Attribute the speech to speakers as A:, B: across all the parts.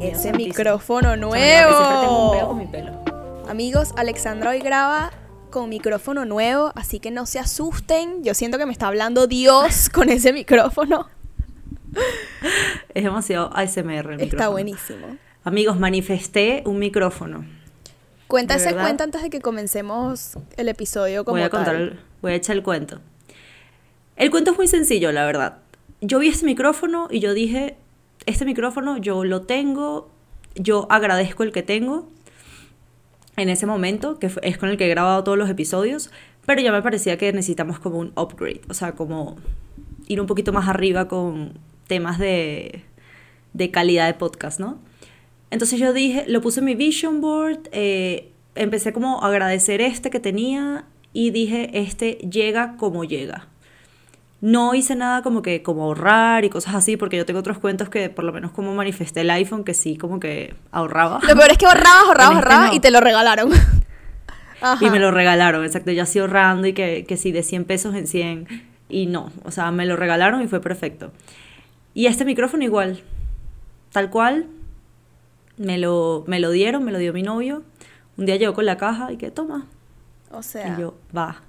A: Ese micrófono nuevo. Amigos, Alexandra hoy graba con micrófono nuevo, así que no se asusten. Yo siento que me está hablando Dios con ese micrófono.
B: Es demasiado ASMR el
A: Está
B: micrófono.
A: buenísimo.
B: Amigos, manifesté un micrófono.
A: Cuenta
B: ¿De
A: ese
B: verdad?
A: cuento antes de que comencemos el episodio como
B: voy a contar,
A: tal.
B: el- voy a echar el cuento. El cuento es muy sencillo, la verdad. Yo vi este micrófono y yo dije, este micrófono yo lo tengo, yo agradezco el que tengo en ese momento, que es con el que he grabado todos los episodios, pero ya me parecía que necesitamos como un upgrade, o sea, como ir un poquito más arriba con temas de, de calidad de podcast, ¿no? Entonces yo dije, lo puse en mi vision board, eh, empecé como a agradecer este que tenía y dije, este llega como llega. No hice nada como que como ahorrar y cosas así, porque yo tengo otros cuentos que por lo menos como manifesté el iPhone, que sí, como que ahorraba.
A: Lo peor es que ahorrabas, ahorrabas,
B: este
A: ahorrabas
B: no.
A: y te lo regalaron. Ajá.
B: Y me lo regalaron, exacto, yo así ahorrando y que, que sí, de 100 pesos en 100. Y no, o sea, me lo regalaron y fue perfecto. Y este micrófono igual, tal cual, me lo, me lo dieron, me lo dio mi novio. Un día llegó con la caja y que toma.
A: O sea,
B: Y yo, va.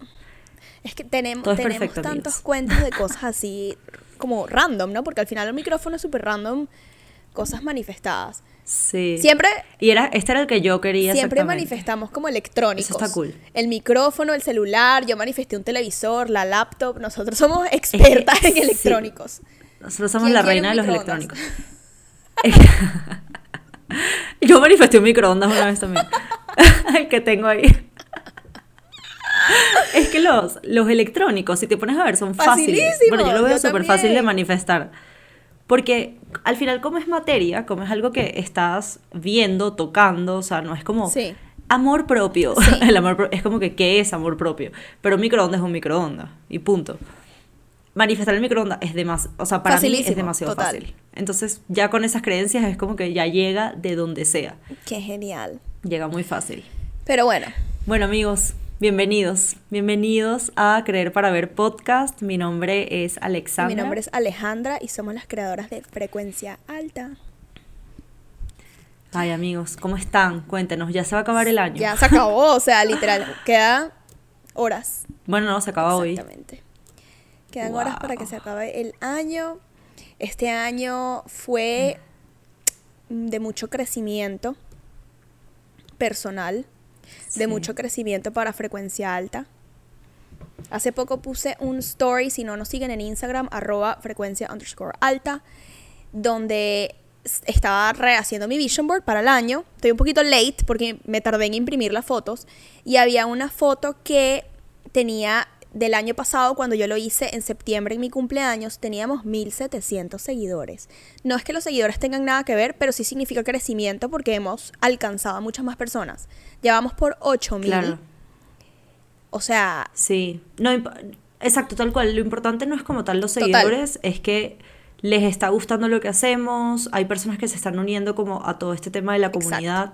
A: es que tenemos,
B: es
A: tenemos
B: perfecto,
A: tantos
B: amigos.
A: cuentos de cosas así como random, ¿no? Porque al final el micrófono es súper random, cosas manifestadas.
B: Sí.
A: Siempre
B: Y era, este era el que yo quería
A: Siempre manifestamos como electrónicos.
B: Eso está cool.
A: El micrófono, el celular, yo manifesté un televisor, la laptop. Nosotros somos expertas en
B: sí.
A: electrónicos.
B: Nosotros somos
A: ¿Quién
B: la reina de los electrónicos. yo manifesté un microondas una vez también. el que tengo ahí. Es que los, los electrónicos, si te pones a ver, son fáciles. Bueno, yo lo veo súper fácil de manifestar. Porque al final, como es materia, como es algo que estás viendo, tocando, o sea, no es como
A: Sí.
B: amor propio.
A: Sí.
B: El amor pro- es como que, ¿qué es amor propio? Pero un microondas es un microondas, y punto. Manifestar el microondas es demasiado, o sea, para mí es demasiado
A: total.
B: fácil. Entonces, ya con esas creencias es como que ya llega de donde sea.
A: Qué genial.
B: Llega muy fácil.
A: Pero bueno,
B: Bueno, amigos, bienvenidos. Bienvenidos a Creer para Ver Podcast. Mi nombre es Alexandra.
A: mi nombre es Alejandra y somos las creadoras de Frecuencia Alta.
B: Ay, amigos, ¿cómo están? Cuéntenos, ya se va a acabar el año.
A: Ya se acabó, o sea, literal, queda horas.
B: Bueno, no, se acaba hoy.
A: Exactamente. Quedan horas para que se acabe el año. Este año fue de mucho crecimiento personal, de mucho crecimiento para frecuencia alta. Hace poco puse un story, si no nos siguen en Instagram, arroba frecuencia underscore alta, donde estaba rehaciendo mi vision board para el año. Estoy un poquito late porque me tardé en imprimir las fotos. Y había una foto que tenía del año pasado, cuando yo lo hice en septiembre en mi cumpleaños, teníamos 1700 seguidores. No es que los seguidores tengan nada que ver, pero sí significa crecimiento porque hemos alcanzado a muchas más personas. Llevamos por 8000.
B: Claro.
A: O sea,
B: Sí, no, exacto, tal cual. Lo importante no es como tal los
A: Total.
B: seguidores, es que les está gustando lo que hacemos. Hay personas que se están uniendo como a todo este tema de la
A: Exacto.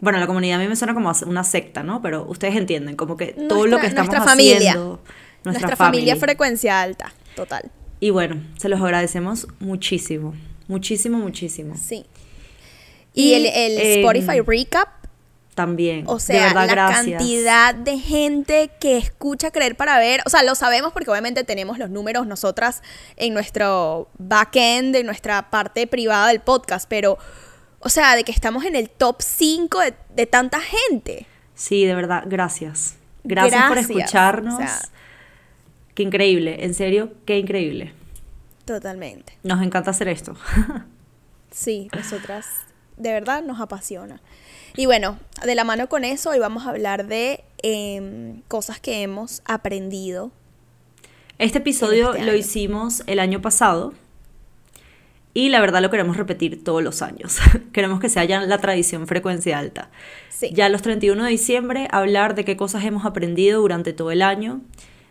B: Bueno, la comunidad a mí me suena como una secta, ¿no? Pero ustedes entienden, como que todo lo
A: Nuestra-
B: que estamos
A: nuestra familia.
B: haciendo,
A: nuestra, familia frecuencia alta, total.
B: Y bueno, se los agradecemos muchísimo, muchísimo, muchísimo.
A: Sí. Y,
B: Y,
A: el, el
B: em,
A: Spotify Recap,
B: También.
A: o
B: de
A: sea,
B: verdad,
A: la
B: gracias.
A: cantidad de gente que escucha creer para ver, o sea, lo sabemos porque obviamente tenemos los números nosotras en nuestro backend, en nuestra parte privada del podcast, pero, o sea, de que estamos en el top 5 de, de tanta gente.
B: Sí, de verdad, gracias. Gracias, por escucharnos.
A: o sea.
B: Qué increíble, en serio, qué increíble.
A: Totalmente.
B: Nos encanta hacer esto.
A: Sí, nosotras de verdad nos apasiona. Y bueno, de la mano con eso, hoy vamos a hablar de em, cosas que hemos aprendido.
B: Este episodio
A: este
B: lo hicimos el año pasado y la verdad lo queremos repetir todos los años. queremos que sea ya la tradición frecuencia alta.
A: Sí.
B: Ya los 31 de diciembre hablar de qué cosas hemos aprendido durante todo el año,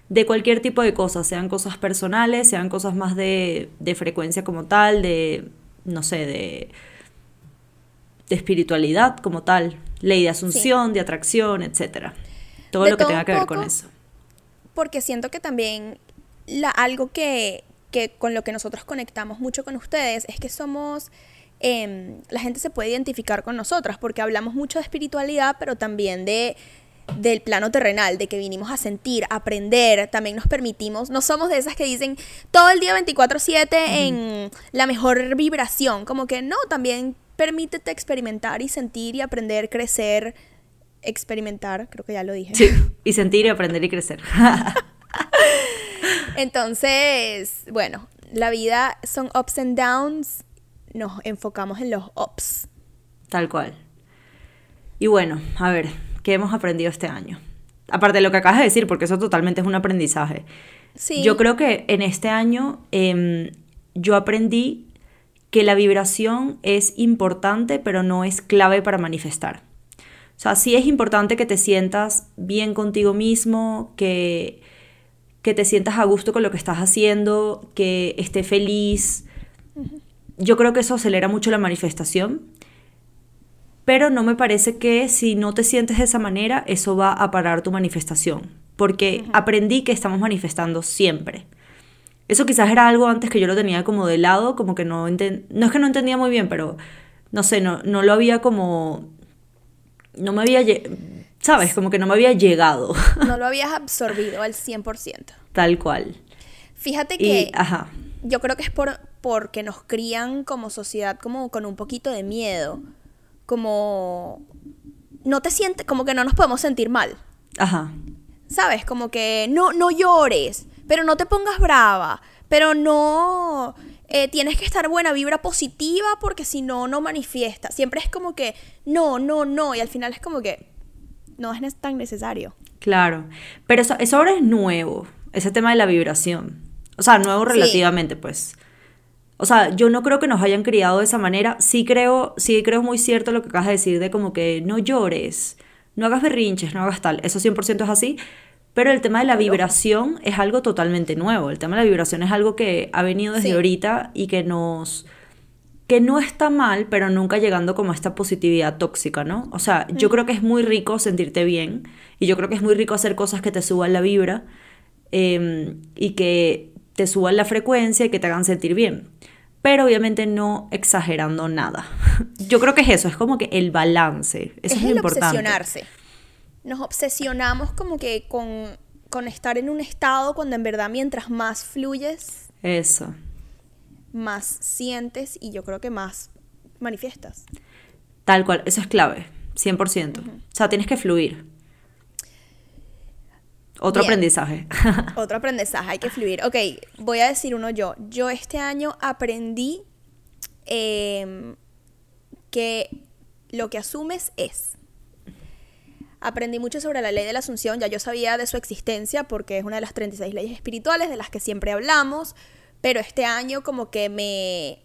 B: de cualquier tipo de cosas, sean cosas personales, sean cosas más de, de frecuencia como tal, de, no sé, de de espiritualidad como tal, ley de asunción, de atracción, etcétera. Todo
A: De
B: lo que
A: todo
B: tenga que ver con eso.
A: porque siento que también la, algo que, que con lo que nosotros conectamos mucho con ustedes es que somos, em, la gente se puede identificar con nosotras porque hablamos mucho de espiritualidad, pero también de del plano terrenal, de que vinimos a sentir, a aprender, también nos permitimos, no somos de esas que dicen todo el día 24/7 en la mejor vibración, como que no, también permítete experimentar y sentir y aprender, crecer, experimentar, creo que ya lo dije.
B: Sí, y sentir y aprender y crecer.
A: Entonces, bueno, la vida son ups and downs, nos enfocamos en los ups.
B: Tal cual. Y bueno, a ver, ¿qué hemos aprendido este año? Aparte de lo que acabas de decir, porque eso totalmente es un aprendizaje.
A: Sí.
B: Yo creo que en este año em, yo aprendí que la vibración es importante, pero no es clave para manifestar. O sea, sí es importante que te sientas bien contigo mismo, que, que te sientas a gusto con lo que estás haciendo, que estés feliz. Yo creo que eso acelera mucho la manifestación, pero no me parece que si no te sientes de esa manera, eso va a parar tu manifestación, porque aprendí que estamos manifestando siempre. Eso quizás era algo antes que yo lo tenía como de lado, como que no enten- no es que no entendía muy bien, pero no sé, no, no lo había como no me había sabes, como que no me había llegado
A: No lo habías absorbido al 100%.
B: tal cual.
A: Fíjate
B: Y
A: que
B: ajá,
A: yo creo que es por porque nos crían como sociedad como con un poquito de miedo, como no te sientes como que no nos podemos sentir mal.
B: ajá.
A: ¿Sabes? Como que no, no llores, pero no te pongas brava, pero no eh, tienes que estar buena vibra positiva porque si no, no manifiesta. Siempre es como que no, no, no, y al final es como que no es tan necesario.
B: Claro, pero eso, eso ahora es nuevo, ese tema de la vibración. O sea, nuevo
A: Sí.
B: relativamente, pues. O sea, yo no creo que nos hayan criado de esa manera. Sí creo, sí creo muy cierto lo que acabas de decir de como que no llores, no hagas berrinches, no hagas tal. Eso 100% es así. Pero el tema de la vibración es algo totalmente nuevo. El tema de la vibración es algo que ha venido desde
A: Sí.
B: ahorita y que nos que no está mal, pero nunca llegando como a esta positividad tóxica, ¿no? O sea, yo creo que es muy rico sentirte bien y yo creo que es muy rico hacer cosas que te suban la vibra eh, y que te suban la frecuencia y que te hagan sentir bien. Pero obviamente no exagerando nada. Yo creo que es eso, es como que el balance. Eso es,
A: es
B: lo
A: el
B: importante.
A: obsesionarse. Nos obsesionamos como que con, con estar en un estado cuando en verdad mientras más fluyes,
B: Eso.
A: Más sientes y yo creo que más manifiestas.
B: Tal cual, eso es clave, 100%. O sea, tienes que fluir. Otro
A: Bien.
B: aprendizaje.
A: Otro aprendizaje, hay que fluir. Ok, voy a decir uno yo. Yo este año aprendí em, que lo que asumes es. Aprendí mucho sobre la ley de la asunción, ya yo sabía de su existencia porque es una de las 36 leyes espirituales de las que siempre hablamos, pero este año como que me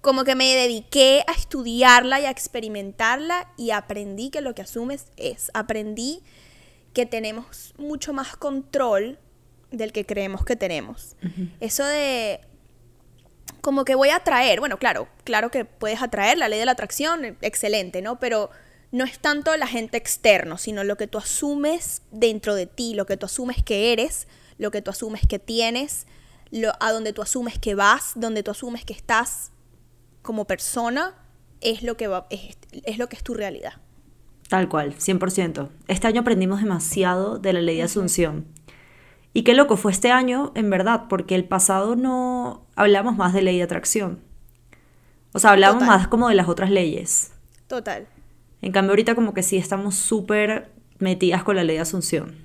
A: como que me dediqué a estudiarla y a experimentarla y aprendí que lo que asumes es. Aprendí que tenemos mucho más control del que creemos que tenemos. Eso de como que voy a atraer, bueno, claro, claro que puedes atraer la ley de la atracción, excelente, ¿no? Pero no es tanto la gente externo, sino lo que tú asumes dentro de ti, lo que tú asumes que eres, lo que tú asumes que tienes, lo, a donde tú asumes que vas, donde tú asumes que estás como persona, es lo que, va, es, es lo que es tu realidad.
B: Tal cual, 100%. Este año aprendimos demasiado de la ley de Asunción. Y qué loco fue este año, en verdad, porque el pasado no hablamos más de ley de atracción. O sea, hablamos
A: Total.
B: más como de las otras leyes.
A: Total.
B: En cambio, ahorita como que sí estamos súper metidas con la ley de Asunción.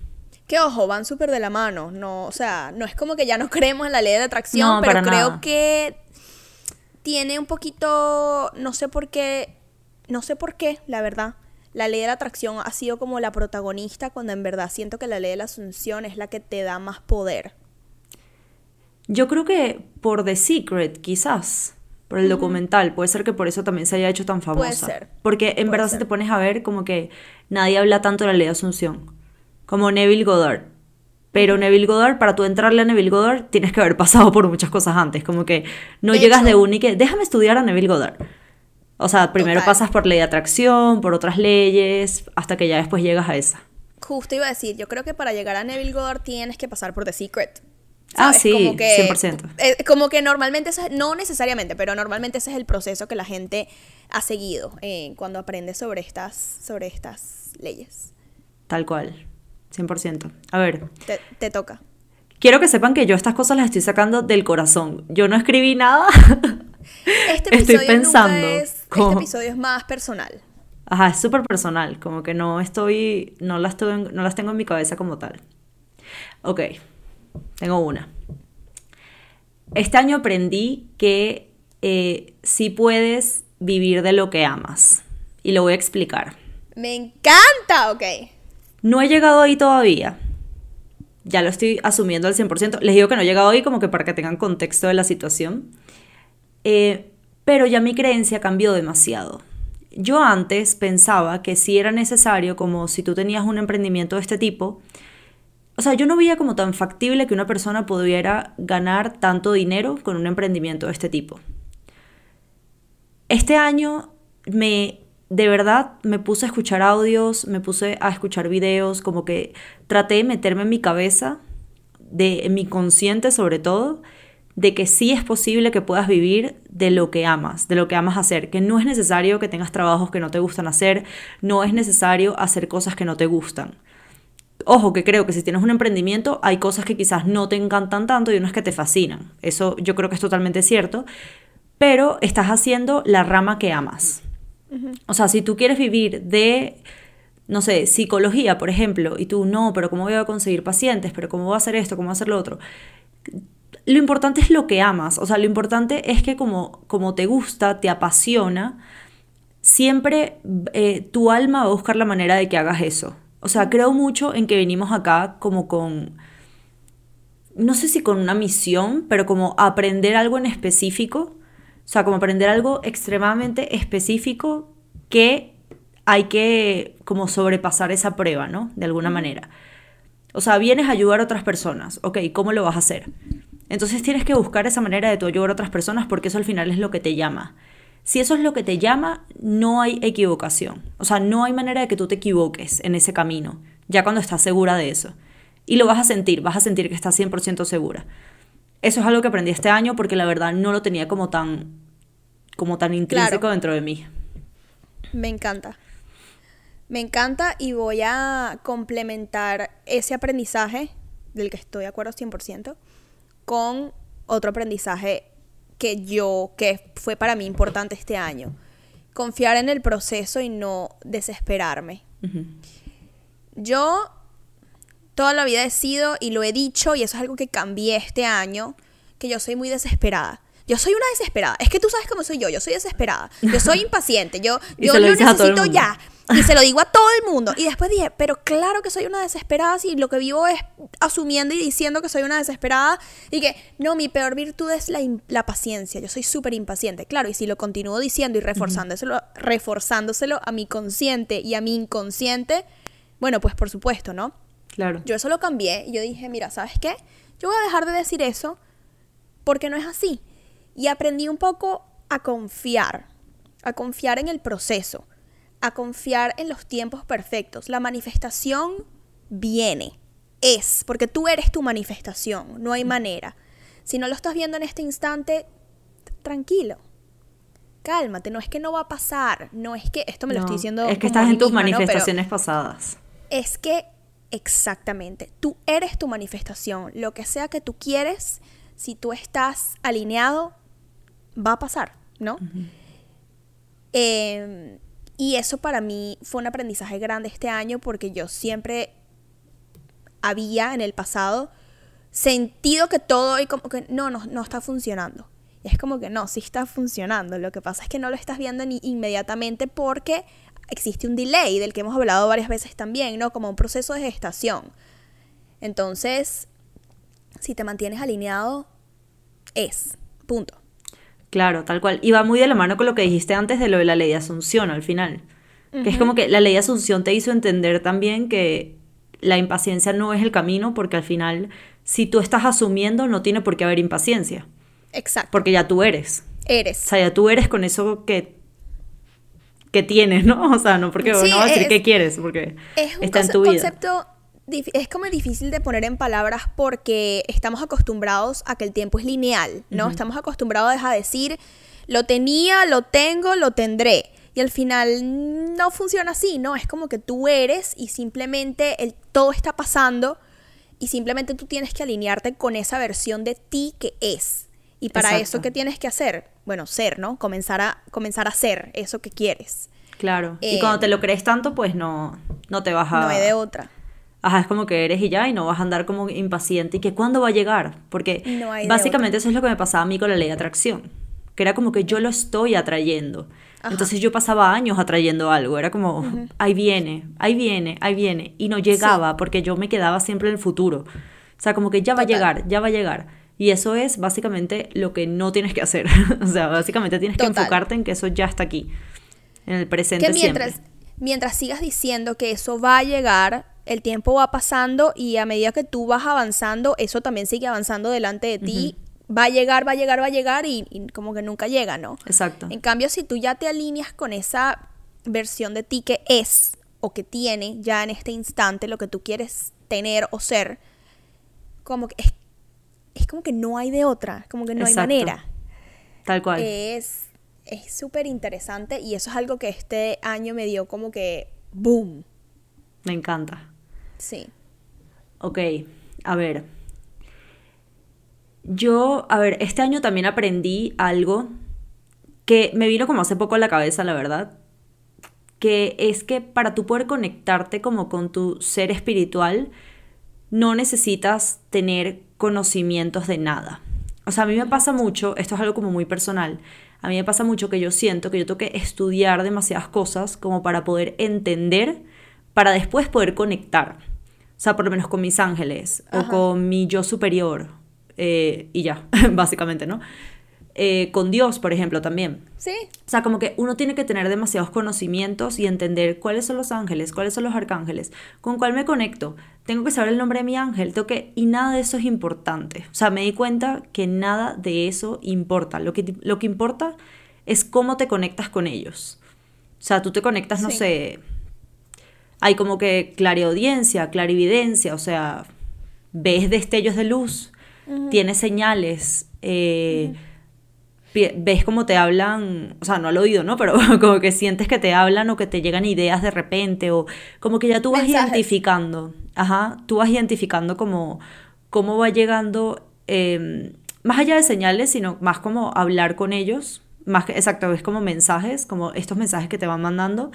A: Que ojo, van súper de la mano. No, o sea, no es como que ya no creemos en la ley de atracción,
B: No,
A: pero creo
B: nada.
A: que tiene un poquito, no sé por qué, no sé por qué, la verdad. La ley de la atracción ha sido como la protagonista cuando en verdad siento que la ley de la asunción es la que te da más poder.
B: Yo creo que por The Secret, quizás, por el documental, puede ser que por eso también se haya hecho tan famosa.
A: Puede ser,
B: Porque en
A: puede
B: verdad
A: ser.
B: si te pones a ver, como que nadie habla tanto de la ley de Asunción. Como Neville Goddard. Pero Neville Goddard, para tú entrarle a Neville Goddard, tienes que haber pasado por muchas cosas antes. Como que no
A: De
B: llegas
A: hecho-
B: de una y que, déjame estudiar a Neville Goddard. O sea, primero
A: Total.
B: pasas por ley de atracción, por otras leyes, hasta que ya después llegas a esa.
A: Justo iba a decir, yo creo que para llegar a Neville Goddard tienes que pasar por The Secret.
B: Ah, sí,
A: Como que-
B: 100%.
A: eh, como que normalmente, no necesariamente, pero normalmente ese es el proceso que la gente ha seguido eh, cuando aprende sobre estas, sobre estas leyes.
B: Tal cual. 100%. A ver,
A: Te, te toca.
B: quiero que sepan que yo estas cosas las estoy sacando del corazón. Yo no escribí nada.
A: Este
B: Estoy
A: episodio nunca
B: pensando,
A: este episodio es más personal.
B: Ajá, es súper personal, como que no estoy, no las, tengo en- no las tengo en mi cabeza como tal. Ok, tengo una. Este año aprendí que eh, sí puedes vivir de lo que amas. Y lo voy a explicar.
A: Me encanta, ok.
B: No he llegado ahí todavía. Ya lo estoy asumiendo al 100%. Les digo que no he llegado ahí como que para que tengan contexto de la situación. Eh, pero ya mi creencia cambió demasiado. Yo antes pensaba que si era necesario, como si tú tenías un emprendimiento de este tipo, o sea, yo no veía como tan factible que una persona pudiera ganar tanto dinero con un emprendimiento de este tipo. Este año me, de verdad, me puse a escuchar audios, me puse a escuchar videos, como que traté de meterme en mi cabeza, de, en mi consciente sobre todo, de que sí es posible que puedas vivir de lo que amas, de lo que amas hacer, que no es necesario que tengas trabajos que no te gustan hacer, no es necesario hacer cosas que no te gustan. Ojo, que creo que si tienes un emprendimiento hay cosas que quizás no te encantan tanto y unas que te fascinan. Eso yo creo que es totalmente cierto, pero estás haciendo la rama que amas. O sea, si tú quieres vivir de, no sé, psicología, por ejemplo, y tú no, pero ¿cómo voy a conseguir pacientes? ¿Pero cómo voy a hacer esto? ¿Cómo voy a hacer lo otro? Lo importante es lo que amas. O sea, lo importante es que como, como te gusta, te apasiona, siempre eh, tu alma va a buscar la manera de que hagas eso. O sea, creo mucho en que venimos acá como con, no sé si con una misión, pero como aprender algo en específico. O sea, como aprender algo extremadamente específico que hay que como sobrepasar esa prueba, ¿no? De alguna manera. O sea, vienes a ayudar a otras personas. Ok, ¿cómo lo vas a hacer? Entonces tienes que buscar esa manera de tú ayudar a otras personas porque eso al final es lo que te llama. Si eso es lo que te llama, no hay equivocación. O sea, no hay manera de que tú te equivoques en ese camino, ya cuando estás segura de eso. Y lo vas a sentir, vas a sentir que estás 100% segura. Eso es algo que aprendí este año porque la verdad no lo tenía como tan, como tan intrínseco
A: Claro.
B: dentro de mí.
A: Me encanta. Me encanta y voy a complementar ese aprendizaje, del que estoy de acuerdo 100%, con otro aprendizaje que yo, que fue para mí importante este año. Confiar en el proceso y no desesperarme. Yo toda la vida he sido, y lo he dicho, y eso es algo que cambié este año, que yo soy muy desesperada. Yo soy una desesperada. Es que tú sabes cómo soy yo. Yo soy desesperada. Yo soy impaciente. Yo, yo
B: lo
A: necesito ya. Y se lo digo a todo el mundo. Y después dije, pero claro que soy una desesperada si lo que vivo es asumiendo y diciendo que soy una desesperada. Y que, no, mi peor virtud es la, la paciencia. Yo soy súper impaciente. Claro, y si lo continúo diciendo y reforzándoselo, reforzándoselo a mi consciente y a mi inconsciente, bueno, pues por supuesto, ¿no?
B: Claro.
A: Yo eso lo cambié y yo dije, mira, ¿sabes qué? Yo voy a dejar de decir eso porque no es así. Y aprendí un poco a confiar, a confiar en el proceso, a confiar en los tiempos perfectos. La manifestación viene, es, porque tú eres tu manifestación, no hay manera. Si no lo estás viendo en este instante, tranquilo. Cálmate, no es que no va a pasar, no es que, esto me lo
B: No,
A: estoy diciendo.
B: es que estás en tus
A: misma, ¿no? Pero-
B: manifestaciones pasadas.
A: es que exactamente, tú eres tu manifestación. Lo que sea que tú quieres, si tú estás alineado, va a pasar, ¿no? Eh, y eso para mí fue un aprendizaje grande este año porque yo siempre había en el pasado sentido que todo y como que no, no, no está funcionando. Y es como que no, sí está funcionando. Lo que pasa es que no lo estás viendo ni inmediatamente porque existe un delay del que hemos hablado varias veces también, ¿no? Como un proceso de gestación. Entonces, si te mantienes alineado, es. Punto.
B: Claro, tal cual. Y va muy de la mano con lo que dijiste antes de lo de la ley de Asunción al final. Que es como que la ley de Asunción te hizo entender también que la impaciencia no es el camino, porque al final, si tú estás asumiendo, no tiene por qué haber impaciencia,
A: Exacto.
B: porque ya tú eres. O
A: Eres.
B: sea, ya tú eres con eso que que tienes, ¿no? O sea, no porque
A: Sí,
B: no va a decir qué quieres, porque
A: Es un
B: está en tu vida.
A: concepto, es como difícil de poner en palabras porque estamos acostumbrados a que el tiempo es lineal, ¿no? Estamos acostumbrados a decir, lo tenía, lo tengo, lo tendré. Y al final no funciona así, ¿no? Es como que tú eres y simplemente el, todo está pasando y simplemente tú tienes que alinearte con esa versión de ti que es. Y para
B: Exacto.
A: eso, ¿qué tienes que hacer? Bueno, ser, ¿no? Comenzar a, comenzar a ser eso que quieres.
B: Claro. y
A: Eh,
B: cuando te lo crees tanto, pues no, no te vas a...
A: No hay de otra.
B: Ajá, es como que eres y ya, y no vas a andar como impaciente y que cuándo va a llegar. Porque
A: No
B: básicamente eso es lo que me pasaba a mí con la ley de atracción. Que era como que yo lo estoy atrayendo.
A: Ajá.
B: Entonces yo pasaba años atrayendo algo. Era como, ahí viene, ahí viene, ahí viene. Y no llegaba porque yo me quedaba siempre en el futuro. O sea, como que ya va a llegar, ya va a llegar. Y eso es básicamente lo que no tienes que hacer. o sea, básicamente tienes que enfocarte en que eso ya está aquí. En el presente
A: que mientras,
B: siempre.
A: mientras sigas diciendo que eso va a llegar, el tiempo va pasando y a medida que tú vas avanzando, eso también sigue avanzando delante de ti. Va a llegar, va a llegar, va a llegar y, y como que nunca llega, ¿no?
B: Exacto.
A: En cambio, si tú ya te alineas con esa versión de ti que es o que tiene ya en este instante lo que tú quieres tener o ser, como que es, es como que no hay de otra, como que no
B: Exacto.
A: hay manera.
B: Tal cual.
A: Es es súper interesante y eso es algo que este año me dio como que boom.
B: Me encanta.
A: Sí.
B: Ok, a ver. Yo, a ver, este año también aprendí algo que me vino como hace poco a la cabeza, la verdad. Que es que para tú poder conectarte como con tu ser espiritual, no necesitas tener conocimientos de nada. O sea, a mí me pasa mucho, esto es algo como muy personal, a mí me pasa mucho que yo siento que yo tengo que estudiar demasiadas cosas como para poder entender, para después poder conectar. O sea, por lo menos con mis ángeles o con mi yo superior. eh, y ya, básicamente, ¿no? Eh, con Dios, por ejemplo, también.
A: Sí.
B: O sea, como que uno tiene que tener demasiados conocimientos y entender cuáles son los ángeles, cuáles son los arcángeles, con cuál me conecto. Tengo que saber el nombre de mi ángel, tengo que... Y nada de eso es importante. O sea, me di cuenta que nada de eso importa. Lo que, lo que importa es cómo te conectas con ellos. O sea, tú te conectas, no
A: Sí.
B: sé... Hay como que clariaudiencia, clarividencia, o sea, ves destellos de luz, tienes señales, eh, ves cómo te hablan, o sea, no al oído, ¿no? Pero como que sientes que te hablan o que te llegan ideas de repente o como que ya tú vas
A: Mensajes.
B: identificando, ajá, tú vas identificando como cómo va llegando, eh, más allá de señales, sino más como hablar con ellos, más que, exacto, es como mensajes, como estos mensajes que te van mandando.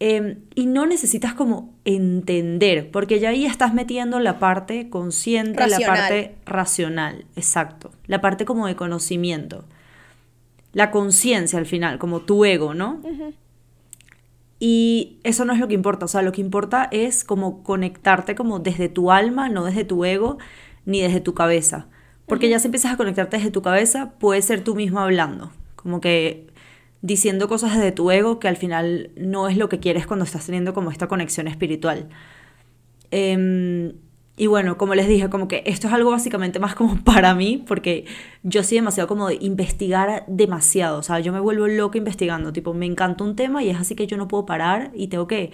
B: Eh, y no necesitas como entender, porque ya ahí estás metiendo la parte consciente, la parte racional, exacto, la parte como de conocimiento, la conciencia al final, como tu ego, ¿no? Y eso no es lo que importa, o sea, lo que importa es como conectarte como desde tu alma, no desde tu ego, ni desde tu cabeza. Porque ya si empiezas a conectarte desde tu cabeza, puedes ser tú mismo hablando, como que diciendo cosas desde tu ego que al final no es lo que quieres cuando estás teniendo como esta conexión espiritual. Em, y bueno, como les dije, como que esto es algo básicamente más como para mí, porque yo soy demasiado como de investigar demasiado, o sea, yo me vuelvo loca investigando, tipo, me encanta un tema y es así que yo no puedo parar y tengo que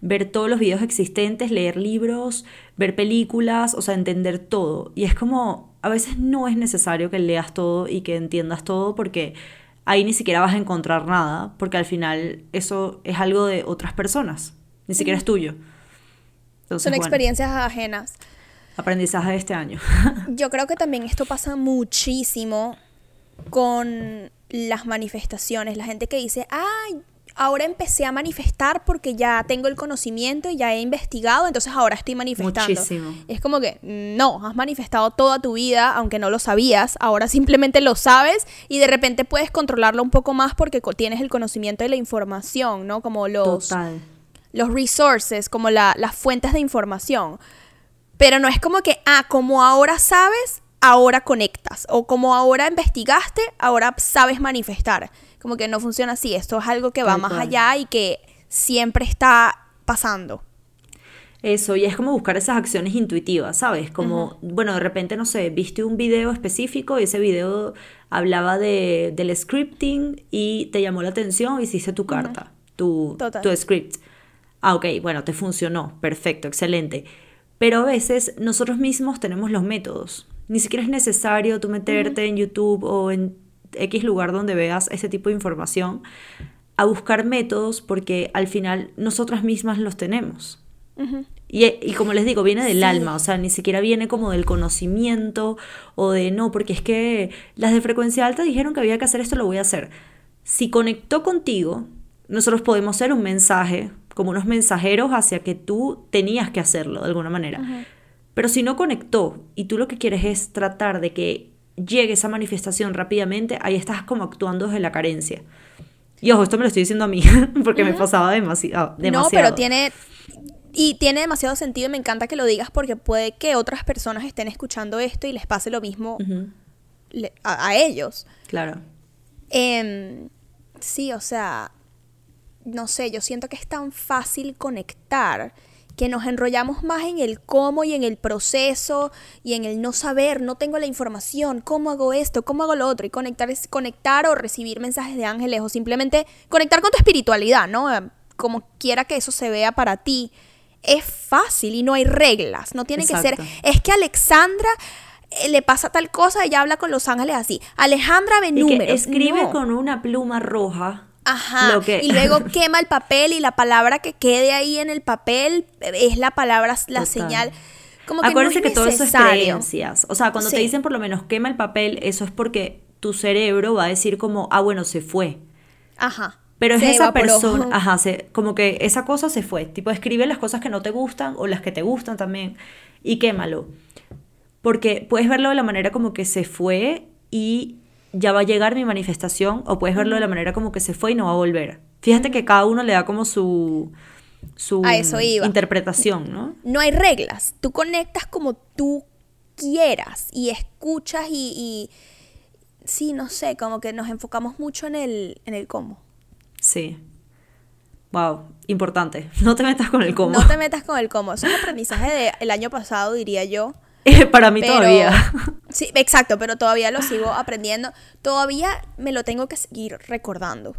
B: ver todos los videos existentes, leer libros, ver películas, o sea, entender todo. Y es como, a veces no es necesario que leas todo y que entiendas todo porque ahí ni siquiera vas a encontrar nada, porque al final eso es algo de otras personas, ni siquiera es tuyo. Entonces,
A: Son
B: bueno,
A: experiencias ajenas.
B: aprendizaje de este año.
A: Yo creo que también esto pasa muchísimo con las manifestaciones. La gente que dice, ay, ahora empecé a manifestar porque ya tengo el conocimiento y ya he investigado, entonces ahora estoy manifestando.
B: Muchísimo.
A: Es como que no, has manifestado toda tu vida, aunque no lo sabías, ahora simplemente lo sabes y de repente puedes controlarlo un poco más porque tienes el conocimiento de la información, ¿no? Como los
B: Total.
A: los resources, como la- las fuentes de información. Pero no es como que, ah, como ahora sabes, ahora conectas. O como ahora investigaste, ahora sabes manifestar. Como que no funciona así. Esto es algo que va
B: Tal
A: más
B: cual.
A: allá y que siempre está pasando.
B: Eso, y es como buscar esas acciones intuitivas, ¿sabes? Como, bueno, de repente, no sé, viste un video específico y ese video hablaba de, del scripting y te llamó la atención y hiciste tu carta, tu, tu script. Ah, ok, bueno, te funcionó, perfecto, excelente. Pero a veces nosotros mismos tenemos los métodos. Ni siquiera es necesario tú meterte en YouTube o en X lugar donde veas ese tipo de información a buscar métodos porque al final nosotras mismas los tenemos. y, como les digo, viene del alma, o sea, ni siquiera viene como del conocimiento o de no, porque es que las de frecuencia alta dijeron que había que hacer esto, lo voy a hacer. Si conectó contigo, nosotros podemos ser un mensaje, como unos mensajeros hacia que tú tenías que hacerlo de alguna manera. Pero si no conectó y tú lo que quieres es tratar de que llegue esa manifestación rápidamente, ahí estás como actuando desde la carencia. Y ojo, esto me lo estoy diciendo a mí, porque me pasaba demasiado, demasiado. No,
A: pero tiene... Y tiene demasiado sentido y me encanta que lo digas porque puede que otras personas estén escuchando esto y les pase lo mismo a, ellos.
B: Claro.
A: Em, sí, o sea, no sé, yo siento que es tan fácil conectar que nos enrollamos más en el cómo y en el proceso y en el no saber, no tengo la información, cómo hago esto, cómo hago lo otro y conectar es conectar o recibir mensajes de ángeles o simplemente conectar con tu espiritualidad, ¿no? Eh, como quiera que eso se vea para ti. Es fácil y no hay reglas, no tiene que ser, es que Alexandra eh, le pasa tal cosa, ella habla con los ángeles así. Alejandra ve números.
B: escribe con una pluma roja
A: Ajá. Y luego quema el papel y la palabra que quede ahí en el papel es la palabra, la señal. Como que
B: Acuérdense que todo eso es creencias. O sea, cuando te dicen por lo menos quema el papel, eso es porque tu cerebro va a decir como, ah, bueno, se fue.
A: Ajá.
B: Pero es esa persona, ajá, como que esa cosa se fue. Tipo, escribe las cosas que no te gustan o las que te gustan también y quémalo. Porque puedes verlo de la manera como que se fue y ya va a llegar mi manifestación o puedes verlo de la manera como que se fue y no va a volver. Fíjate que cada uno le da como su, su interpretación, ¿no?
A: No hay reglas, tú conectas como tú quieras y escuchas y, y, sí, no sé, como que nos enfocamos mucho en el, en el cómo.
B: Sí. Wow, importante. No te metas con el cómo.
A: No te metas con el cómo. Eso es aprendizaje del año pasado, diría yo.
B: Para mí todavía.
A: Sí, exacto, pero todavía lo sigo aprendiendo. Todavía me lo tengo que seguir recordando.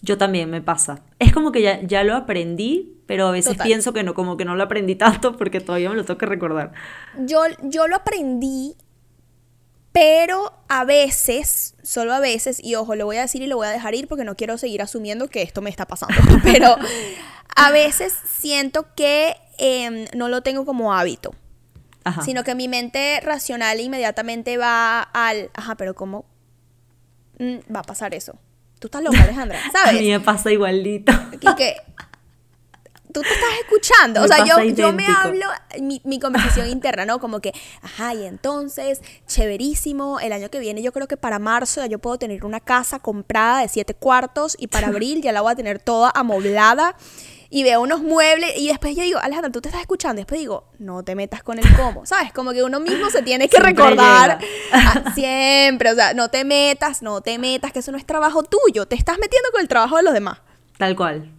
B: Yo también me pasa. Es como que ya, ya lo aprendí, pero a veces pienso que no, como que no lo aprendí tanto porque todavía me lo tengo que recordar.
A: Yo, yo lo aprendí, pero a veces, solo a veces, y ojo, lo voy a decir y lo voy a dejar ir porque no quiero seguir asumiendo que esto me está pasando, pero a veces siento que em, no lo tengo como hábito sino que mi mente racional inmediatamente va al, ajá, pero ¿cómo mm, va a pasar eso? Tú estás loca, Alejandra, ¿sabes?
B: a mí me pasa igualito.
A: Y que tú te estás escuchando. o sea, yo, yo, me hablo mi, mi, conversación interna, ¿no? Como que, ajá, y entonces, chéverísimo. El año que viene, yo creo que para marzo ya yo puedo tener una casa comprada de siete cuartos y para abril ya la voy a tener toda amoblada y veo unos muebles y después yo digo, Alejandra, tú te estás escuchando. Y después digo, no te metas con el cómo, ¿sabes? Como que uno mismo se tiene que recordar siempre, o sea, no te metas, no te metas, que eso no es trabajo tuyo, te estás metiendo con el trabajo de los demás.
B: Tal cual.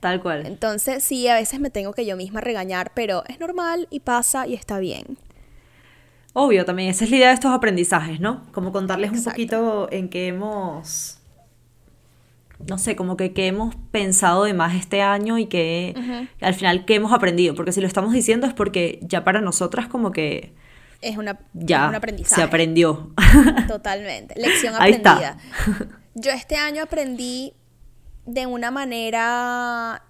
B: Tal cual.
A: Entonces, sí, a veces me tengo que yo misma regañar, pero es normal y pasa y está bien.
B: Obvio, también esa es la idea de estos aprendizajes, ¿no? Como contarles un poquito en qué hemos no sé, como que, que hemos pensado de más este año y que al final qué hemos aprendido. Porque si lo estamos diciendo es porque ya para nosotras como que...
A: Es, una, ya un aprendizaje.
B: Se aprendió.
A: Totalmente. Lección aprendida. Yo este año aprendí de una manera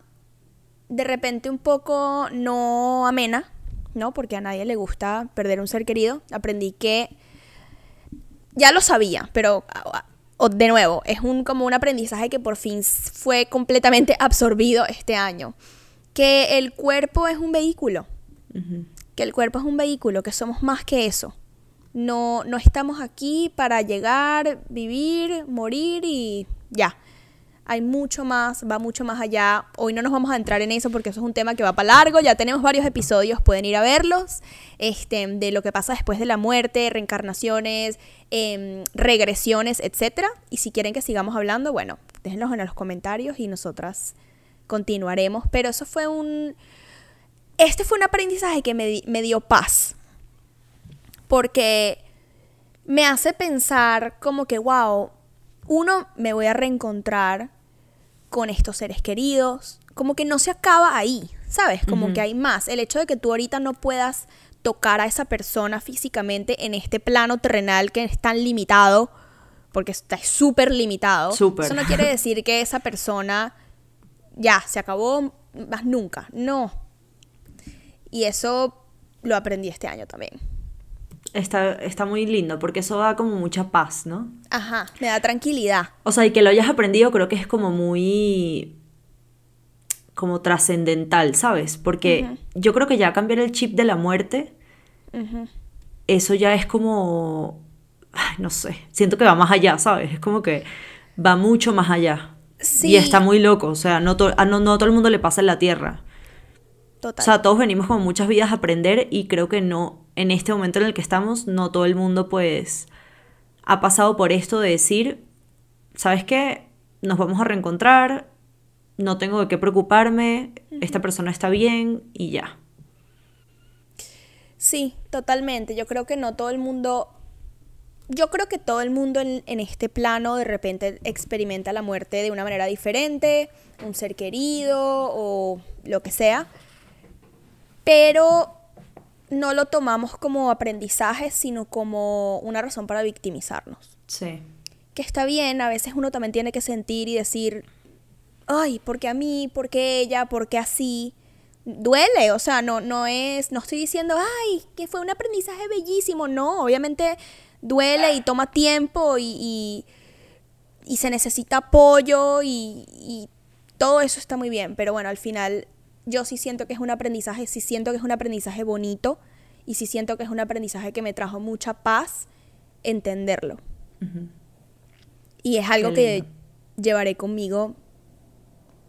A: de repente un poco no amena, ¿no? Porque a nadie le gusta perder un ser querido. Aprendí que ya lo sabía, pero de nuevo, es un, como un aprendizaje que por fin fue completamente absorbido este año. Que el cuerpo es un vehículo. Que el cuerpo es un vehículo, que somos más que eso. No, no estamos aquí para llegar, vivir, morir y ya hay mucho más, va mucho más allá. Hoy no nos vamos a entrar en eso porque eso es un tema que va para largo. Ya tenemos varios episodios, pueden ir a verlos, este, de lo que pasa después de la muerte, reencarnaciones, em, regresiones, etc. Y si quieren que sigamos hablando, bueno, déjenlos en los comentarios y nosotras continuaremos. Pero eso fue un... este fue un aprendizaje que me, me dio paz. Porque me hace pensar como que, wow, uno, me voy a reencontrar con estos seres queridos. Como que no se acaba ahí, ¿sabes? Como que hay más. El hecho de que tú ahorita no puedas tocar a esa persona físicamente en este plano terrenal que es tan limitado, porque está súper limitado. Eso no quiere decir que esa persona ya se acabó más nunca. No. Y eso lo aprendí este año también.
B: Está, está muy lindo porque eso da como mucha paz, ¿no?
A: Ajá, me da tranquilidad.
B: O sea, y que lo hayas aprendido creo que es como muy como trascendental, ¿sabes? Porque yo creo que ya cambiar el chip de la muerte, eso ya es como, no sé, siento que va más allá, ¿sabes? Es como que va mucho más allá. Sí. Y está muy loco, o sea, no, a no, no todo el mundo le pasa en la Tierra. Total. O sea, todos venimos como muchas vidas a aprender y creo que no, en este momento en el que estamos, no todo el mundo pues ha pasado por esto de decir, ¿sabes qué? Nos vamos a reencontrar, no tengo de qué preocuparme, esta persona está bien y ya.
A: Sí, totalmente. Yo creo que no todo el mundo, yo creo que todo el mundo en, este plano de repente experimenta la muerte de una manera diferente, un ser querido o lo que sea, pero no lo tomamos como aprendizaje, sino como una razón para victimizarnos.
B: Sí.
A: Que está bien, a veces uno también tiene que sentir y decir, ay, ¿por qué a mí? ¿Por qué ella? ¿Por qué así? Duele, o sea, no, no es, no estoy diciendo, ay, que fue un aprendizaje bellísimo, no, obviamente duele y toma tiempo y, y, se necesita apoyo y, y todo eso está muy bien, pero bueno, al final yo sí siento que es un aprendizaje, sí siento que es un aprendizaje bonito y sí siento que es un aprendizaje que me trajo mucha paz entenderlo. Y es algo que llevaré conmigo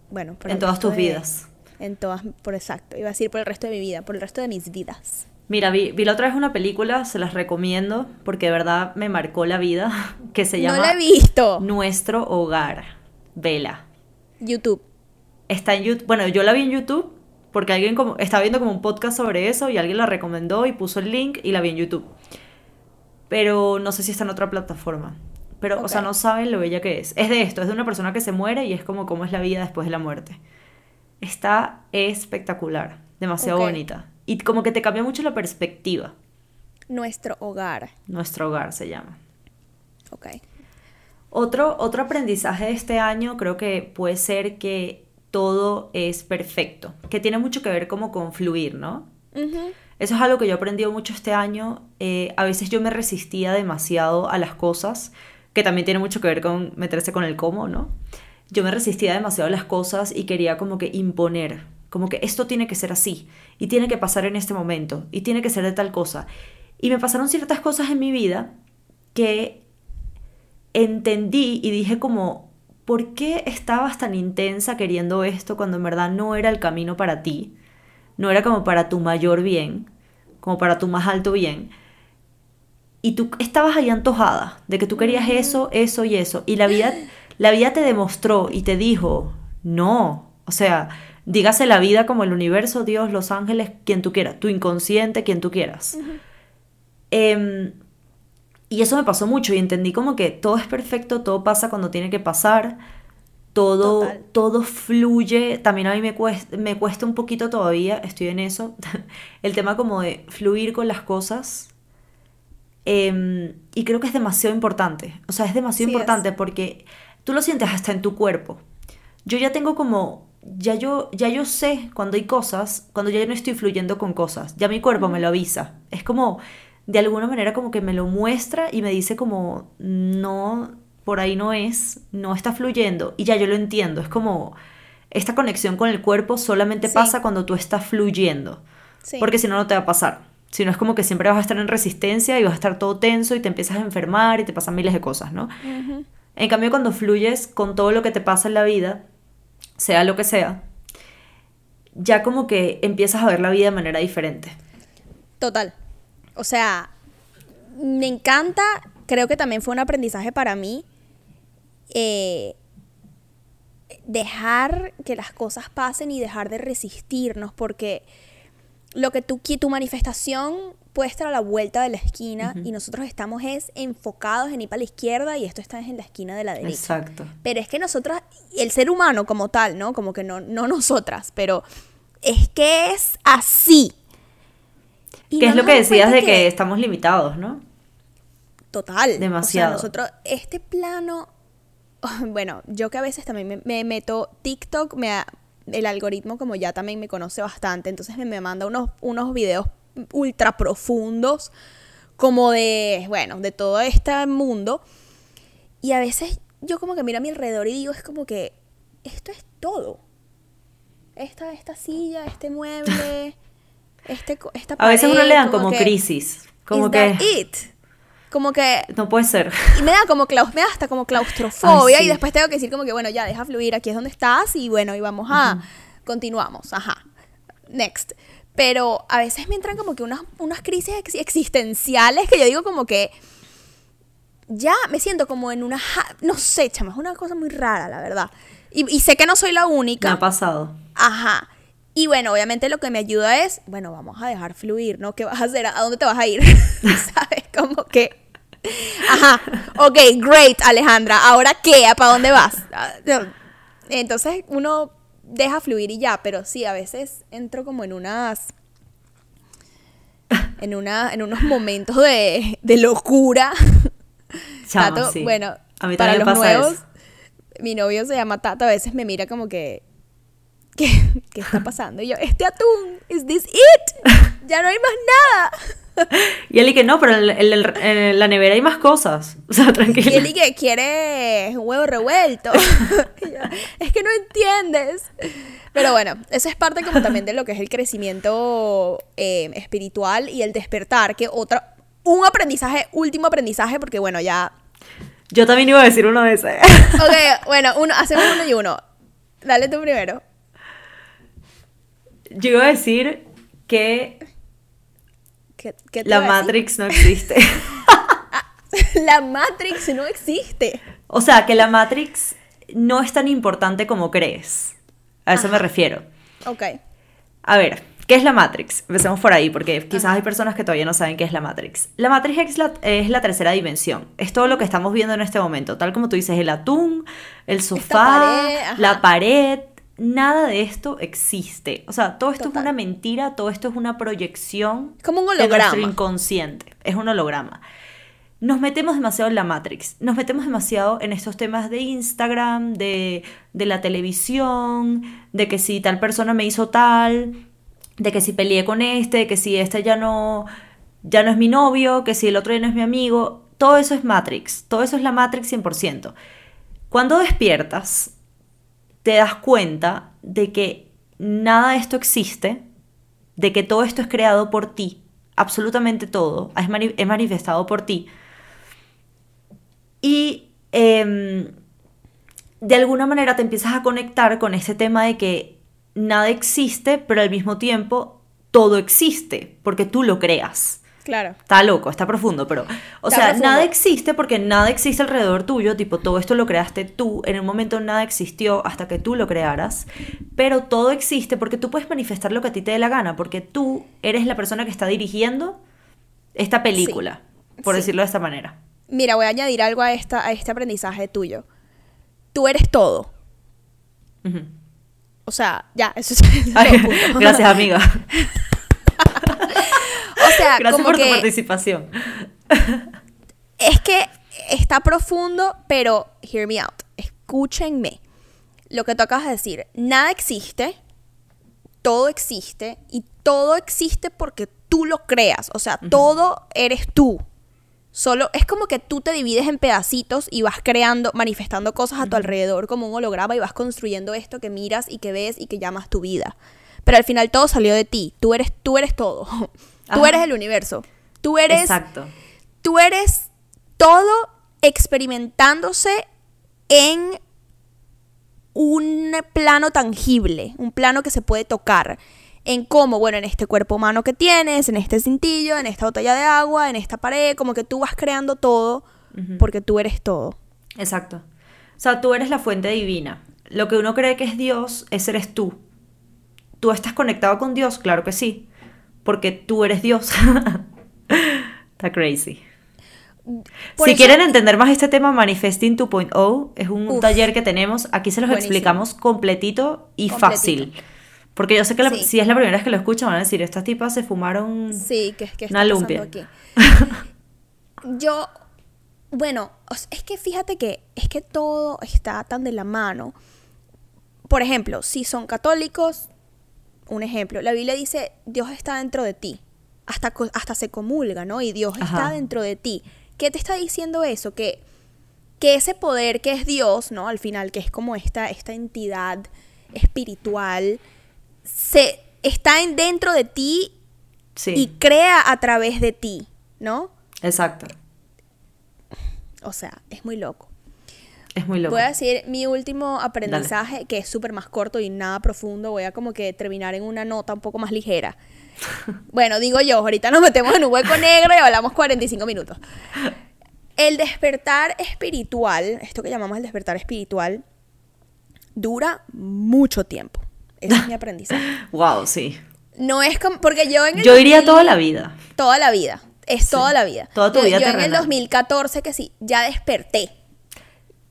A: bueno,
B: en todas tus vidas.
A: En todas, por exacto. Iba a decir por el resto de mi vida, por el resto de mis vidas.
B: Mira, vi, la otra vez una película, se las recomiendo, porque de verdad me marcó la vida, que se llama...
A: No la he visto.
B: Nuestro Hogar. Vela.
A: YouTube.
B: Está en YouTube. Bueno, yo la vi en YouTube porque alguien como, estaba viendo como un podcast sobre eso y alguien la recomendó y puso el link y la vi en YouTube. Pero no sé si está en otra plataforma. Pero, o sea, no saben lo bella que es. Es de esto, es de una persona que se muere y es como cómo es la vida después de la muerte. Está espectacular, demasiado bonita. Y como que te cambia mucho la perspectiva.
A: Nuestro hogar.
B: Nuestro hogar se llama.
A: Ok.
B: Otro, otro aprendizaje de este año creo que puede ser que todo es perfecto, que tiene mucho que ver como con fluir, ¿no? Eso es algo que yo he aprendido mucho este año. Eh, a veces yo me resistía demasiado a las cosas que también tiene mucho que ver con meterse con el cómo, ¿no? Yo me resistía demasiado a las cosas y quería como que imponer, como que esto tiene que ser así, y tiene que pasar en este momento, y tiene que ser de tal cosa. Y me pasaron ciertas cosas en mi vida que entendí y dije como, ¿por qué estabas tan intensa queriendo esto cuando en verdad no era el camino para ti? No era como para tu mayor bien, como para tu más alto bien y tú estabas ahí antojada de que tú querías eso, eso y eso. Y la vida, la vida te demostró y te dijo, no. O sea, dígase la vida como el universo, Dios, los ángeles, quien tú quieras, tu inconsciente, quien tú quieras. Em, y eso me pasó mucho y entendí como que todo es perfecto, todo pasa cuando tiene que pasar, todo, todo fluye. También a mí me cuesta, me cuesta un poquito todavía, estoy en eso, el tema como de fluir con las cosas Em, y creo que es demasiado importante. O sea, es demasiado importante porque tú lo sientes hasta en tu cuerpo. Yo ya tengo como, ya yo, ya yo sé cuando hay cosas, cuando ya no estoy fluyendo con cosas. Ya mi cuerpo me lo avisa. Es como, de alguna manera como que me lo muestra y me dice como, no, por ahí no es, no está fluyendo. Y ya yo lo entiendo. Es como, esta conexión con el cuerpo solamente pasa cuando tú estás fluyendo. Porque si no, no te va a pasar sino es como que siempre vas a estar en resistencia y vas a estar todo tenso y te empiezas a enfermar y te pasan miles de cosas, ¿no? En cambio, cuando fluyes con todo lo que te pasa en la vida, sea lo que sea, ya como que empiezas a ver la vida de manera diferente.
A: Total. O sea, me encanta, creo que también fue un aprendizaje para mí, eh, dejar que las cosas pasen y dejar de resistirnos, porque lo que tú, tu manifestación puede estar a la vuelta de la esquina y nosotros estamos es enfocados en ir para la izquierda y esto está en la esquina de la derecha.
B: Exacto.
A: Pero es que nosotras, el ser humano como tal, ¿no? Como que no, no nosotras, pero es que es así. Y
B: Que
A: no
B: es lo que decías de que estamos limitados, ¿no?
A: Total.
B: Demasiado.
A: O sea, nosotros, este plano, bueno, yo que a veces también me, me meto, TikTok, me el algoritmo como ya también me conoce bastante, entonces me, me manda unos, unos videos ultra profundos, como de, bueno, de todo este mundo. Y a veces yo como que miro a mi alrededor y digo, es como que esto es todo. Esta, esta silla, este mueble, este, esta
B: A veces uno
A: pared,
B: le dan como
A: que,
B: crisis. Como
A: ¿is
B: que
A: that it? Como que
B: no puede ser.
A: y me da como claus- me da hasta como claustrofobia
B: Ay, sí.
A: y después tengo que decir como que bueno ya deja fluir aquí es donde estás y bueno y vamos a continuamos ajá next pero a veces me entran como que unas unas crisis ex- existenciales que yo digo como que ya me siento como en una no sé chama es una cosa muy rara la verdad y, y sé que no soy la
B: Me
A: única
B: ha pasado.
A: Ajá. Y bueno, obviamente lo que me ayuda es, bueno, vamos a dejar fluir, ¿no? ¿Qué vas a hacer? ¿A dónde te vas a ir? ¿Sabes? Como que... Ajá. Ok, great, Alejandra. ¿Ahora qué? ¿A para dónde vas? Ah. Entonces uno deja fluir y ya, pero sí, a veces entro como en unas... En, una, en unos momentos de, de locura.
B: Chamo,
A: Tato,
B: sí.
A: bueno,
B: a mí
A: para los
B: pasa
A: nuevos,
B: eso.
A: mi novio se llama Tato, a veces me mira como que, ¿qué, qué está pasando? Y yo, este atún, ¿is this it? Ya no hay más nada.
B: Y él y que no, pero en, la nevera hay más cosas. O sea,
A: Y
B: tranquilo.
A: él y que quiere un huevo revuelto. Y es que no entiendes. Pero bueno, eso es parte como también de lo que es el crecimiento eh, espiritual y el despertar, que otro, un aprendizaje, último aprendizaje, porque bueno, ya
B: Yo también iba a decir uno de esos.
A: Ok, bueno, uno, hacemos uno y uno. Dale tú primero.
B: Yo iba a decir que
A: ¿Qué, qué
B: la? Matrix no existe.
A: La Matrix no existe.
B: O sea, que la Matrix no es tan importante como crees. A eso me refiero.
A: Ok.
B: A ver, ¿qué es la Matrix? Empecemos por ahí, porque quizás hay personas que todavía no saben qué es la Matrix. La Matrix es la, es la tercera dimensión. Es todo lo que estamos viendo en este momento. Tal como tú dices, el atún, el sofá,
A: pared,
B: la pared. Nada de esto existe. O sea, todo esto
A: Total.
B: es una mentira, todo esto es una proyección
A: Es como un
B: de nuestro
A: holograma.
B: inconsciente. Es un holograma. Nos metemos demasiado en la Matrix, nos metemos demasiado en estos temas de Instagram, de, de la televisión, de que si tal persona me hizo tal, de que si peleé con este, de que si este ya no, ya no es mi novio, que si el otro ya no es mi amigo. Todo eso es Matrix, todo eso es la Matrix 100%. Cuando despiertas, te das cuenta de que nada de esto existe, de que todo esto es creado por ti, absolutamente todo, es, mani- es manifestado por ti. Y em, de alguna manera te empiezas a conectar con ese tema de que nada existe, pero al mismo tiempo todo existe, porque tú lo creas.
A: Claro.
B: Está loco, está profundo, pero. O
A: Está
B: sea,
A: profundo.
B: nada existe porque nada existe alrededor tuyo. Tipo, todo esto lo creaste tú. En un momento nada existió hasta que tú lo crearas. Pero todo existe porque tú puedes manifestar lo que a ti te dé la gana. Porque tú eres la persona que está dirigiendo esta película. Por
A: Sí.
B: decirlo de esta manera.
A: Mira, voy a añadir algo a, esta, a este aprendizaje tuyo. Tú eres todo. O sea, ya, eso es
B: Ay, gracias, amiga.
A: Sea,
B: Gracias
A: como
B: por tu
A: que
B: participación.
A: es que está profundo, pero hear me out. Escúchenme. Lo que tú acabas de decir, nada existe, todo existe y todo existe porque tú lo creas. O sea, todo eres tú. Solo es como que tú te divides en pedacitos y vas creando, manifestando cosas a tu alrededor como un holograma y vas construyendo esto que miras y que ves y que llamas tu vida. Pero al final todo salió de ti. Tú eres, tú eres todo. Tú eres el universo. Tú eres
B: Exacto.
A: tú eres todo experimentándose en un plano tangible, un plano que se puede tocar. En cómo, bueno, en este cuerpo humano que tienes, en este cintillo, en esta botella de agua, en esta pared, como que tú vas creando todo porque tú eres todo.
B: Exacto. O sea, tú eres la fuente divina. Lo que uno cree que es Dios, ese eres tú. ¿Tú estás conectado con Dios? Claro que sí. Porque tú eres Dios. Está crazy.
A: Por
B: si
A: eso-
B: quieren entender más este tema, Manifesting 2.0 es un
A: Uf.
B: taller que tenemos. Aquí se los
A: Buenísimo.
B: explicamos completito y
A: Completito.
B: fácil. Porque yo sé que la-
A: Sí.
B: si es la primera vez que lo escuchan, van a decir, estas tipas se fumaron...
A: Sí, que, que
B: Una lumpia.
A: aquí. Yo, bueno, es que fíjate que es que todo está tan de la mano. Por ejemplo, si son católicos, un ejemplo, la Biblia dice, Dios está dentro de ti. Hasta, hasta se comulga, ¿no? Y Dios está dentro de ti. ¿Qué te está diciendo eso? Que, que ese poder que es Dios, ¿no? Al final, que es como esta, esta entidad espiritual, se está en, dentro de ti
B: Sí,
A: y crea a través de ti, ¿no?
B: exacto.
A: O sea, es muy loco.
B: Es muy loco.
A: Voy a decir mi último aprendizaje, que es súper más corto y nada profundo. Voy a como que terminar en una nota un poco más ligera. Bueno, digo yo, ahorita nos metemos en un hueco negro y hablamos 45 minutos. El despertar espiritual, esto que llamamos el despertar espiritual, dura mucho tiempo. Ese es mi aprendizaje.
B: Wow, sí.
A: No es como, porque yo en el
B: Yo iría
A: 2000
B: toda la vida.
A: Toda la vida. Es toda la vida.
B: Toda tu
A: Yo-
B: vida
A: Yo en el
B: terrenal.
A: 2014 que sí, ya desperté.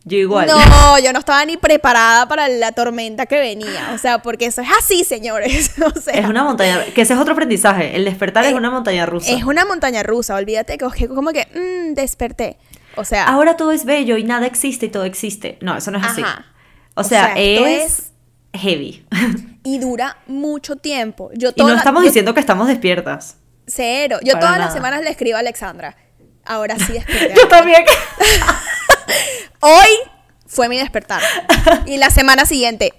B: Yo igual.
A: No, yo no estaba ni preparada para la tormenta que venía. O sea, porque eso es así, señores. O sea,
B: Es una montaña, que ese es otro aprendizaje. El despertar es
A: Eh,
B: una montaña rusa.
A: es una montaña rusa. Olvídate que como que mm, desperté. O sea,
B: Ahora todo es bello y nada existe y todo existe. No, eso no es así.
A: Ajá.
B: O
A: O
B: sea,
A: sea, esto
B: es, heavy.
A: y dura mucho tiempo. Yo
B: y
A: toda
B: no
A: la-
B: estamos
A: yo-
B: diciendo que estamos despiertas.
A: Cero. Yo todas las semanas le escribo a Alexandra. Ahora sí desperté.
B: Yo también.
A: Hoy fue mi despertar. Y la semana siguiente,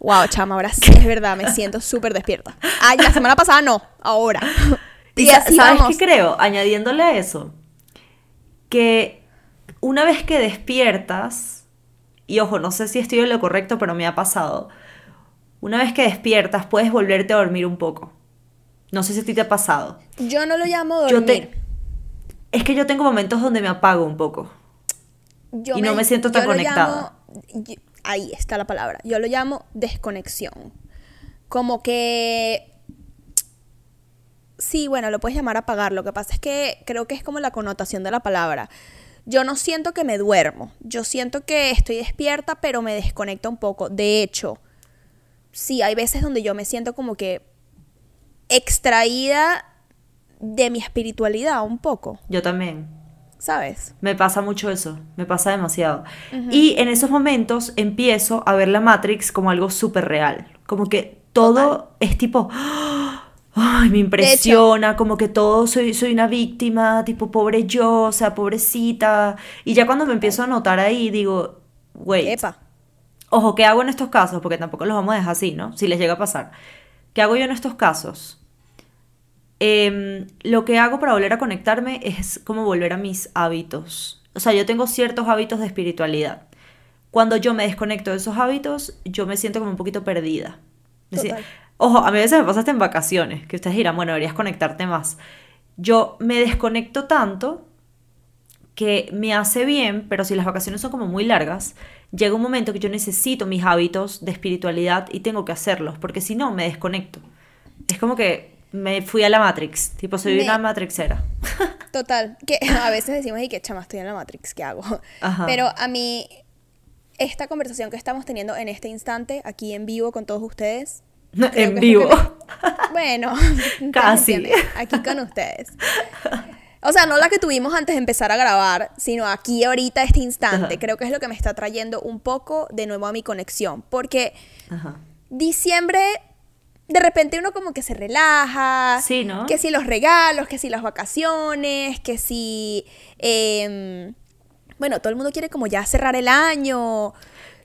A: wow, chama, ahora sí es verdad, me siento súper despierta. Ay, la semana pasada no, ahora.
B: Y
A: así
B: ¿Sabes
A: vamos.
B: qué creo? Añadiéndole a eso, que una vez que despiertas, y ojo, no sé si estoy en lo correcto, pero me ha pasado, una vez que despiertas puedes volverte a dormir un poco. No sé si a ti te ha pasado.
A: Yo no lo llamo dormir.
B: Yo te- Es que yo tengo momentos donde me apago un poco.
A: Yo
B: y no me siento tan conectada.
A: llamo- ahí está la palabra. Yo lo llamo desconexión. Como que... Sí, bueno, lo puedes llamar apagar. Lo que pasa es que creo que es como la connotación de la palabra. Yo no siento que me duermo. Yo siento que estoy despierta, pero me desconecta un poco. De hecho, sí, hay veces donde yo me siento como que extraída de mi espiritualidad un poco,
B: Yo también.
A: ¿Sabes?
B: Me pasa mucho eso, me pasa demasiado. Y en esos momentos empiezo a ver la Matrix como algo súper real. Como que todo es tipo, ay, me impresiona, como que todo soy, soy una víctima, tipo pobre yo, o sea, pobrecita. Y ya cuando me empiezo a notar ahí, digo, wait,
A: Epa.
B: Ojo, ¿qué hago en estos casos? Porque tampoco los vamos a dejar así, ¿no? Si les llega a pasar. ¿Qué hago yo en estos casos? Em, lo que hago para volver a conectarme es como volver a mis hábitos. O sea, yo tengo ciertos hábitos de espiritualidad. Cuando yo me desconecto de esos hábitos, yo me siento como un poquito perdida. Decir, ojo, a mí a veces me pasa hasta en vacaciones, que ustedes dirán, bueno, deberías conectarte más. Yo me desconecto tanto que me hace bien, pero si las vacaciones son como muy largas, llega un momento que yo necesito mis hábitos de espiritualidad y tengo que hacerlos, porque si no, me desconecto. Es como que me fui a la Matrix, tipo, soy
A: Me-
B: una matrixera.
A: Total, que a veces decimos, y que chama, estoy en la Matrix, ¿qué hago?
B: Ajá.
A: Pero a mí, esta conversación que estamos teniendo en este instante, aquí en vivo con todos ustedes.
B: en vivo.
A: me- Bueno,
B: Casi.
A: aquí con ustedes. O sea, no la que tuvimos antes de empezar a grabar, sino aquí ahorita, este instante.
B: Ajá.
A: Creo que es lo que me está trayendo un poco de nuevo a mi conexión. Porque
B: Ajá.
A: diciembre, de repente uno como que se relaja.
B: Sí, ¿no?
A: Que si los regalos, que si las vacaciones, que si... em, bueno, todo el mundo quiere como ya cerrar el año.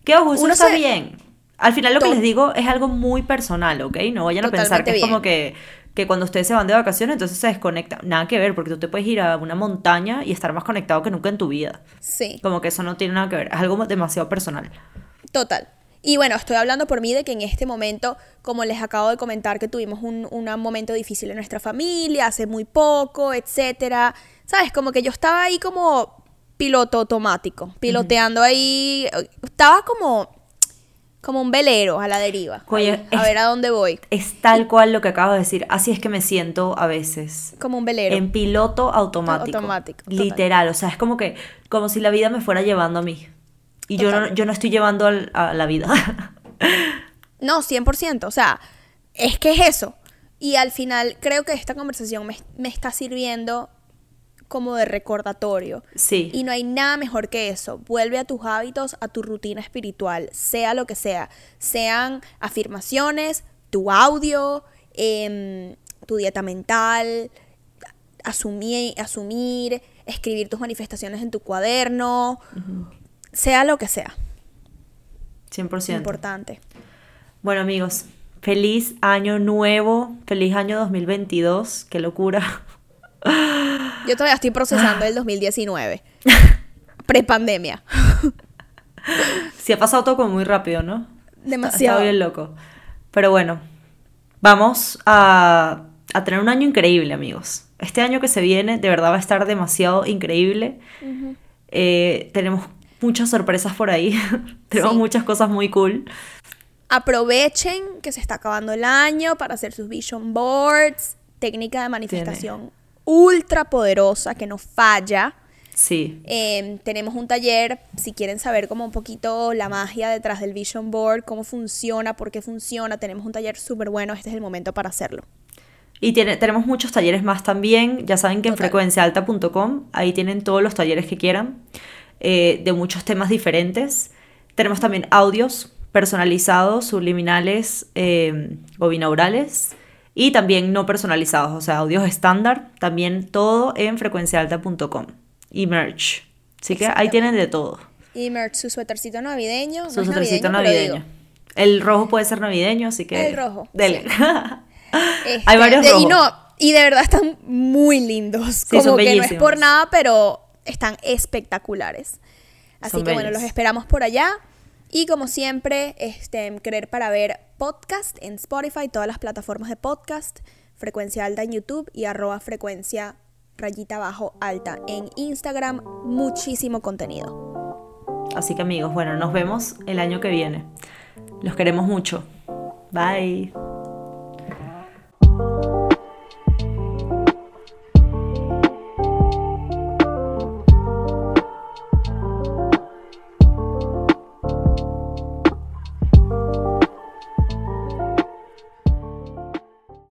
B: Que ojo,
A: Uno
B: está
A: se-
B: bien. Al final lo que les digo es algo muy personal, ¿ok? No vayan a pensar que es como que, que cuando ustedes se van de vacaciones entonces se desconectan. Nada que ver, porque tú te puedes ir a una montaña y estar más conectado que nunca en tu vida.
A: Sí,
B: Como que eso no tiene nada que ver, es algo demasiado personal.
A: total. Y bueno, estoy hablando por mí de que en este momento, como les acabo de comentar, que tuvimos un, un momento difícil en nuestra familia, hace muy poco, etcétera. ¿Sabes? Como que yo estaba ahí como piloto automático, piloteando ahí. Estaba como, Como un velero a la deriva.
B: Coño,
A: Ahí, a
B: es-
A: ver a dónde voy.
B: Es tal cual lo que acabas de decir. Así es que me siento a veces.
A: Como un velero.
B: En piloto automático.
A: Automático, total.
B: Literal. O sea, es como que, como si la vida me fuera llevando a mí. Y yo no, yo no estoy llevando al- a la vida.
A: No, 100%. O sea, es que es eso. Y al final creo que esta conversación me, me está sirviendo como de recordatorio.
B: sí.
A: Y no hay nada mejor que eso. Vuelve a tus hábitos, a tu rutina espiritual, sea lo que sea. Sean afirmaciones, tu audio, em, tu dieta mental, asumir, asumir, escribir tus manifestaciones en tu cuaderno, sea lo que sea.
B: 100%.
A: Importante.
B: Bueno, amigos. Feliz año nuevo. Feliz año 2022. Qué locura.
A: Yo todavía estoy procesando el 2019. Prepandemia.
B: Sí, ha pasado todo como muy rápido, ¿no?
A: Demasiado.
B: Está bien loco. Pero bueno, vamos a, a tener un año increíble, amigos. Este año que se viene, de verdad va a estar demasiado increíble. Eh, tenemos muchas sorpresas por ahí. tenemos
A: Sí.
B: muchas cosas muy cool.
A: Aprovechen que se está acabando el año para hacer sus vision boards. Técnica de manifestación ultra poderosa que no falla.
B: Sí,
A: Eh, tenemos un taller, si quieren saber como un poquito la magia detrás del vision board, cómo funciona, por qué funciona, tenemos un taller súper bueno, este es el momento para hacerlo.
B: Y tiene, tenemos muchos talleres más también. Ya saben que en
A: Total.
B: frecuenciaalta.com ahí tienen todos los talleres que quieran eh, de muchos temas diferentes. Tenemos también audios personalizados, subliminales eh, o binaurales y también no personalizados, o sea, audios estándar. También todo en frecuenciaalta.com y merch. Así que ahí tienen de todo.
A: Y merch, su suétercito navideño. no
B: Su
A: es
B: suétercito navideño.
A: digo,
B: El rojo puede ser navideño, así que.
A: El rojo,
B: Dele.
A: Este,
B: Hay varios
A: de- Y
B: rojos.
A: no, y de verdad están muy lindos.
B: Sí,
A: como que no es por nada, pero están espectaculares. Así
B: Son
A: que bueno, los esperamos por allá. Y como siempre, este, querer para ver podcast en Spotify, todas las plataformas de podcast, frecuencia alta en YouTube y arroba frecuencia rayita abajo alta en Instagram. Muchísimo contenido.
B: Así que amigos, bueno, nos vemos el año que viene. Los queremos mucho. Bye.